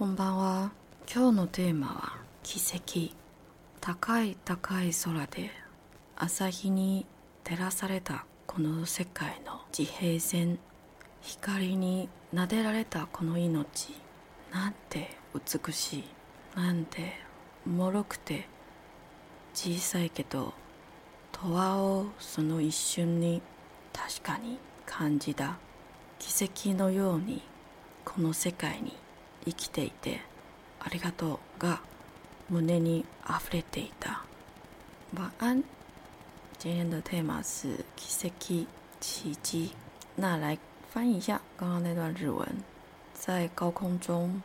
こんばんは。今日のテーマは奇跡。高い高い空で朝日に照らされたこの世界の地平線。光に撫でられたこの命。なんて美しい。なんて脆くて小さいけど、とわをその一瞬に確かに感じた。奇跡のようにこの世界に生きていてありがとうが胸に溢れていた。晚安。今天的 tema 是奇跡奇迹。那来翻译一下刚刚那段日文。在高空中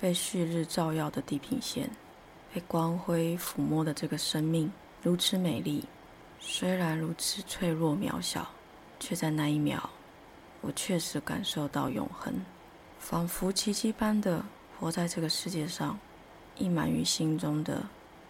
被旭日照耀的地平线，被光辉抚摸的这个生命如此美丽，虽然如此脆弱渺小，却在那一秒。我确实感受到永恒， 仿佛奇迹般的活在这个世界上，溢满于心中的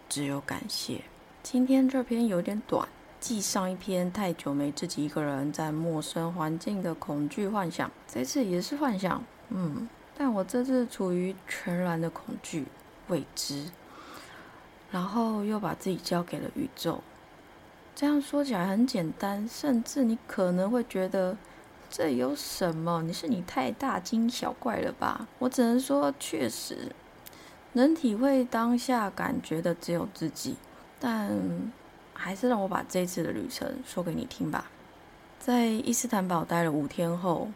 只有感谢。今天这篇有点短，继上一篇太久没自己一个人在陌生环境的恐惧幻想，这次也是幻想，嗯，但我这次处于全然的恐惧未知，然后又把自己交给了宇宙。这样说起来很简单，甚至你可能会觉得。这有什么？你是你太大惊小怪了吧？我只能说，确实能体会当下感觉的只有自己。但还是让我把这次的旅程说给你听吧。在伊斯坦堡待了五天后，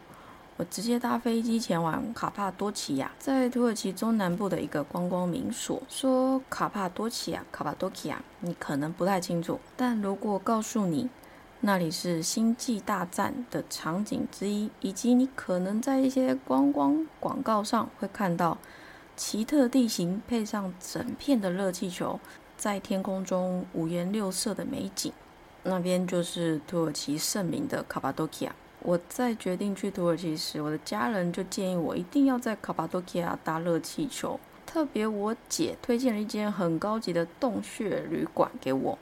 我直接搭飞机前往卡帕多奇亚，在土耳其中南部的一个观光名所。说卡帕多奇亚，卡帕多奇亚，你可能不太清楚。但如果告诉你，那里是《星际大战》的场景之一，以及你可能在一些观光广告上会看到奇特地形配上整片的热气球，在天空中五颜六色的美景。那边就是土耳其盛名的卡巴多奇亚。我在决定去土耳其时，我的家人就建议我一定要在卡巴多奇亚搭热气球。特别我姐推荐了一间很高级的洞穴旅馆给我，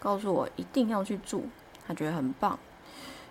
告诉我一定要去住。他觉得很棒，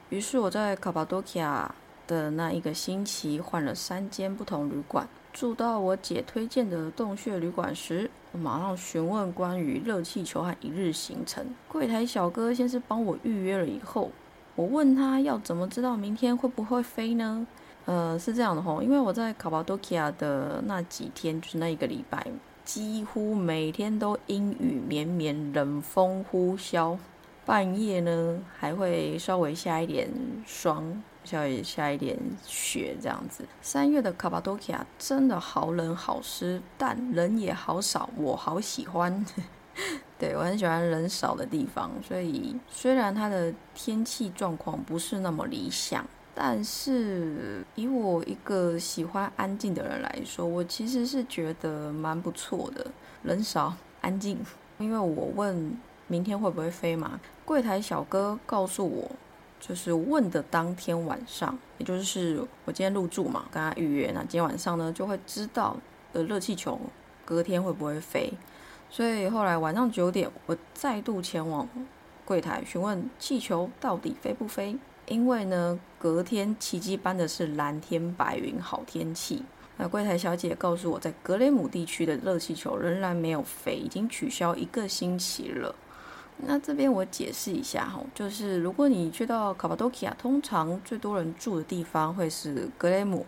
于是我在卡巴多奇亚的那一个星期换了三间不同旅馆。住到我姐推荐的洞穴旅馆时，我马上询问关于热气球和一日行程。柜台小哥先是帮我预约了，以后我问他要怎么知道明天会不会飞呢？呃，是这样的吼，因为我在卡巴多奇亚的那几天，就是那一个礼拜，几乎每天都阴雨绵绵，冷风呼啸。半夜呢，还会稍微下一点霜，稍微下一点雪这样子。三月的卡巴多奇亚真的好冷好湿，但人也好少，我好喜欢。对我很喜欢人少的地方，所以虽然它的天气状况不是那么理想，但是以我一个喜欢安静的人来说，我其实是觉得蛮不错的。人少安静，因为我问。明天会不会飞嘛？柜台小哥告诉我，就是问的当天晚上，也就是我今天入住嘛，跟他预约，那今天晚上呢就会知道的热气球隔天会不会飞。所以后来晚上九点，我再度前往柜台询问气球到底飞不飞，因为呢隔天奇迹般的是蓝天白云好天气。那柜台小姐告诉我在格雷姆地区的热气球仍然没有飞，已经取消一个星期了。那这边我解释一下哈，就是如果你去到卡巴多奇亚，通常最多人住的地方会是格雷姆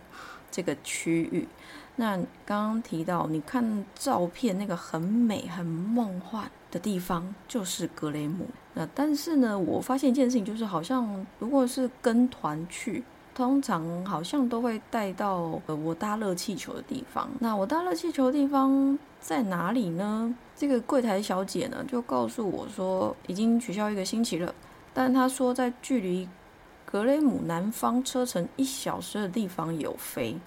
这个区域。那刚刚提到，你看照片那个很美、很梦幻的地方，就是格雷姆。那但是呢，我发现一件事情，就是好像如果是跟团去，通常好像都会带到呃我搭热气球的地方。那我搭热气球的地方在哪里呢？这个柜台小姐呢，就告诉我说，已经取消一个星期了。但她说，在距离格雷姆南方车程一小时的地方有飞，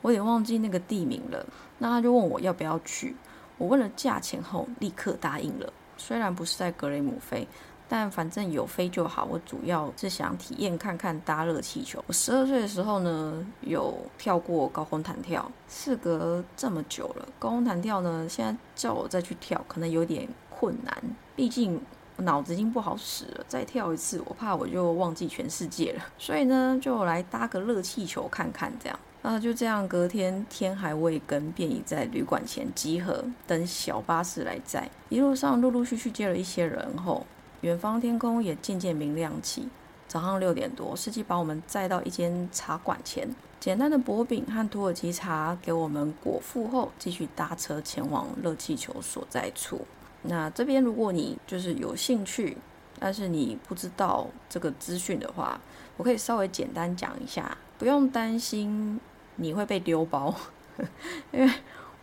我有点忘记那个地名了。那她就问我要不要去，我问了价钱后，立刻答应了。虽然不是在格雷姆飞。但反正有飞就好，我主要是想体验看看搭热气球。我十二岁的时候呢，有跳过高空弹跳。事隔这么久了，高空弹跳呢，现在叫我再去跳，可能有点困难。毕竟脑子已经不好使了，再跳一次，我怕我就忘记全世界了。所以呢，就来搭个热气球看看，这样。啊，就这样，隔天天还未更，便已在旅馆前集合，等小巴士来载。一路上陆陆续续接了一些人后，远方天空也渐渐明亮起。早上六点多，司机把我们载到一间茶馆前，简单的薄饼和土耳其茶给我们果腹后，继续搭车前往热气球所在处。那这边如果你就是有兴趣，但是你不知道这个资讯的话，我可以稍微简单讲一下，不用担心。你会被丢包，因为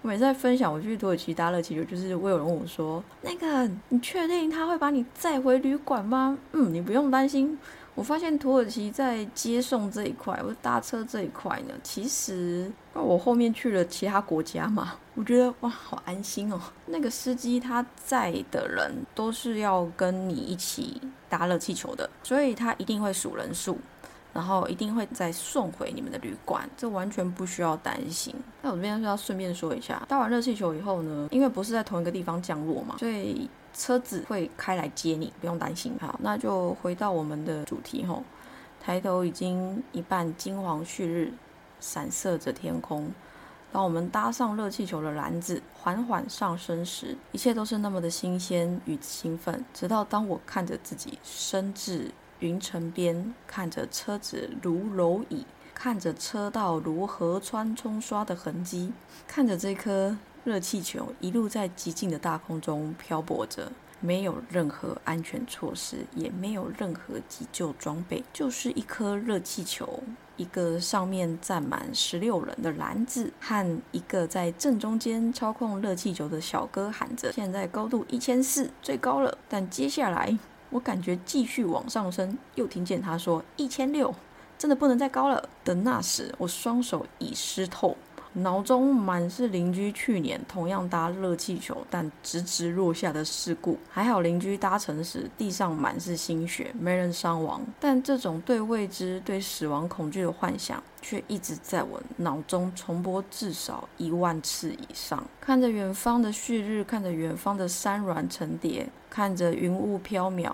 我每次在分享我去土耳其搭热气球，就是会有人问我说：“那个，你确定他会把你载回旅馆吗？”嗯，你不用担心。我发现土耳其在接送这一块，或搭车这一块呢，其实我后面去了其他国家嘛，我觉得哇，好安心哦。那个司机他在的人都是要跟你一起搭热气球的，所以他一定会数人数。然后一定会再送回你们的旅馆，这完全不需要担心。那我这边是要顺便说一下，搭完热气球以后呢，因为不是在同一个地方降落嘛，所以车子会开来接你，不用担心。好，那就回到我们的主题吼，抬头已经一半金黄旭日，闪射着天空。当我们搭上热气球的篮子缓缓上升时，一切都是那么的新鲜与兴奋。直到当我看着自己升至。云层边看着车子如蝼蚁，看着车道如河川冲刷的痕迹，看着这颗热气球一路在极静的大空中漂泊着，没有任何安全措施，也没有任何急救装备，就是一颗热气球，一个上面站满十六人的篮子，和一个在正中间操控热气球的小哥喊着：“现在高度一千四，最高了。”但接下来。我感觉继续往上升，又听见他说一千六，真的不能再高了。等那时，我双手已湿透。脑中满是邻居去年同样搭热气球但直直落下的事故，还好邻居搭乘时地上满是心血，没人伤亡。但这种对未知、对死亡恐惧的幻想，却一直在我脑中重播至少一万次以上。看着远方的旭日，看着远方的山峦层叠，看着云雾飘渺。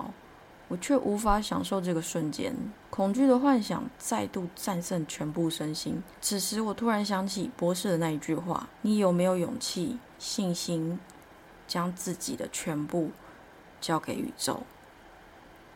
我却无法享受这个瞬间，恐惧的幻想再度战胜全部身心。此时，我突然想起博士的那一句话：“你有没有勇气、信心，将自己的全部交给宇宙？”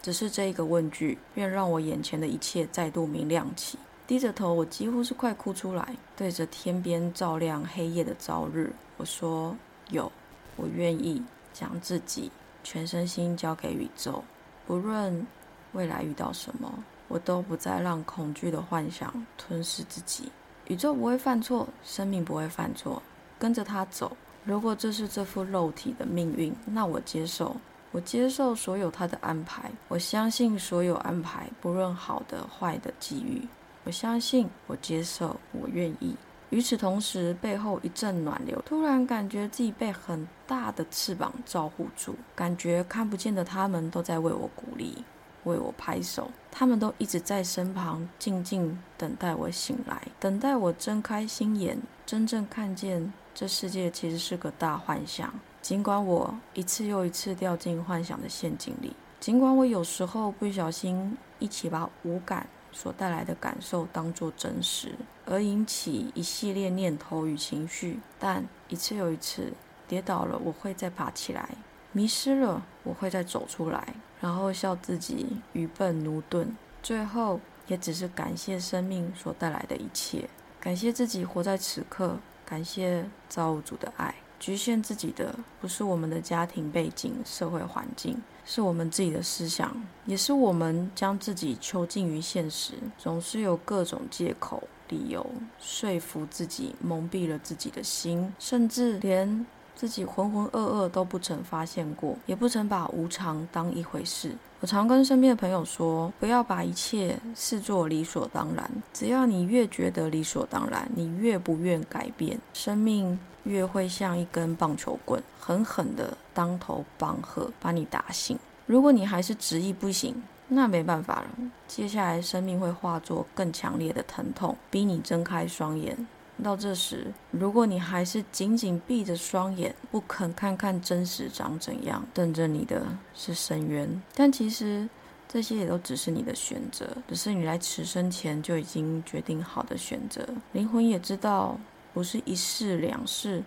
只是这一个问句，便让我眼前的一切再度明亮起。低着头，我几乎是快哭出来，对着天边照亮黑夜的朝日，我说：“有，我愿意将自己全身心交给宇宙。”不论未来遇到什么，我都不再让恐惧的幻想吞噬自己。宇宙不会犯错，生命不会犯错，跟着它走。如果这是这副肉体的命运，那我接受，我接受所有它的安排。我相信所有安排，不论好的坏的机遇。我相信，我接受，我愿意。与此同时，背后一阵暖流，突然感觉自己被很大的翅膀照护住，感觉看不见的他们都在为我鼓励，为我拍手，他们都一直在身旁，静静等待我醒来，等待我睁开心眼，真正看见这世界其实是个大幻想。尽管我一次又一次掉进幻想的陷阱里，尽管我有时候不小心一起把无感。所带来的感受当作真实，而引起一系列念头与情绪。但一次又一次跌倒了，我会再爬起来；迷失了，我会再走出来，然后笑自己愚笨驽钝。最后，也只是感谢生命所带来的一切，感谢自己活在此刻，感谢造物主的爱。局限自己的不是我们的家庭背景、社会环境，是我们自己的思想，也是我们将自己囚禁于现实，总是有各种借口、理由说服自己，蒙蔽了自己的心，甚至连自己浑浑噩噩都不曾发现过，也不曾把无常当一回事。我常跟身边的朋友说，不要把一切视作理所当然，只要你越觉得理所当然，你越不愿改变，生命。越会像一根棒球棍，狠狠地当头棒喝，把你打醒。如果你还是执意不行，那没办法了。接下来，生命会化作更强烈的疼痛，逼你睁开双眼。到这时，如果你还是紧紧闭着双眼，不肯看看真实长怎样，等着你的是深渊。但其实，这些也都只是你的选择，只是你来此生前就已经决定好的选择。灵魂也知道，不是一世两世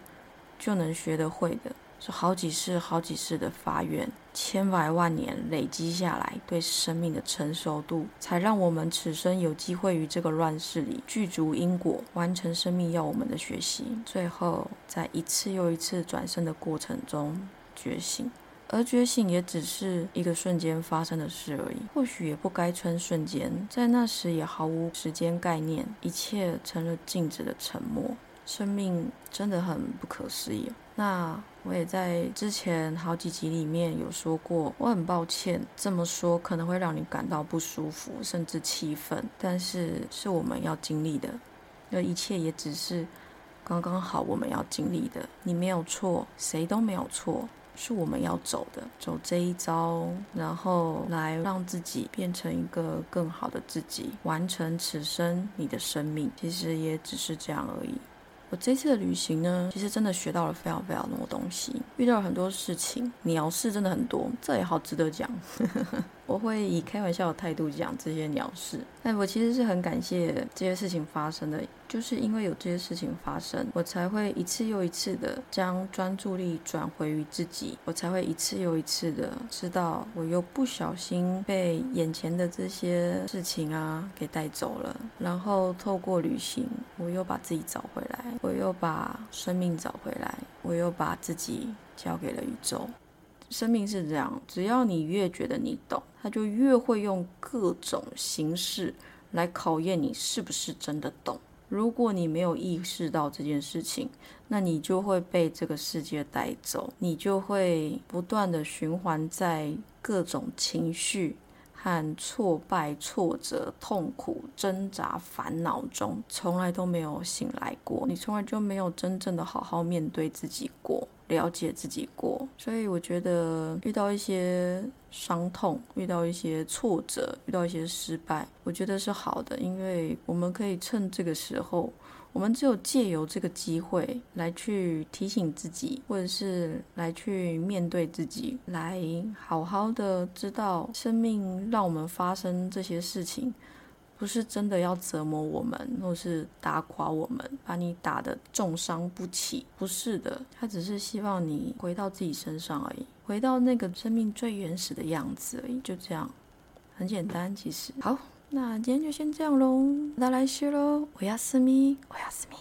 就能学得会的。是好几世、好几世的发愿，千百万年累积下来对生命的成熟度，才让我们此生有机会于这个乱世里具足因果，完成生命要我们的学习。最后，在一次又一次转生的过程中觉醒，而觉醒也只是一个瞬间发生的事而已。或许也不该称瞬间，在那时也毫无时间概念，一切成了静止的沉默。生命真的很不可思议。那我也在之前好几集里面有说过，我很抱歉这么说可能会让你感到不舒服，甚至气愤，但是是我们要经历的，那一切也只是刚刚好我们要经历的。你没有错，谁都没有错，是我们要走的，走这一招，然后来让自己变成一个更好的自己，完成此生你的生命，其实也只是这样而已。我这次的旅行呢，其实真的学到了非常非常多东西，遇到了很多事情，鸟事真的很多，这也好值得讲。我会以开玩笑的态度讲这些鸟事，但我其实是很感谢这些事情发生的，就是因为有这些事情发生，我才会一次又一次的将专注力转回于自己，我才会一次又一次的知道我又不小心被眼前的这些事情啊给带走了，然后透过旅行，我又把自己找回来，我又把生命找回来，我又把自己交给了宇宙。生命是这样，只要你越觉得你懂，他就越会用各种形式来考验你是不是真的懂。如果你没有意识到这件事情，那你就会被这个世界带走，你就会不断的循环在各种情绪和挫败、挫折、痛苦、挣扎、烦恼中，从来都没有醒来过。你从来就没有真正的好好面对自己过。了解自己过，所以我觉得遇到一些伤痛，遇到一些挫折，遇到一些失败，我觉得是好的，因为我们可以趁这个时候，我们只有借由这个机会来去提醒自己，或者是来去面对自己，来好好的知道生命让我们发生这些事情。不是真的要折磨我们，或是打垮我们，把你打得重伤不起。不是的，他只是希望你回到自己身上而已，回到那个生命最原始的样子而已。就这样，很简单。其实，好，那今天就先这样喽，那来续喽。我要私密，我要私密。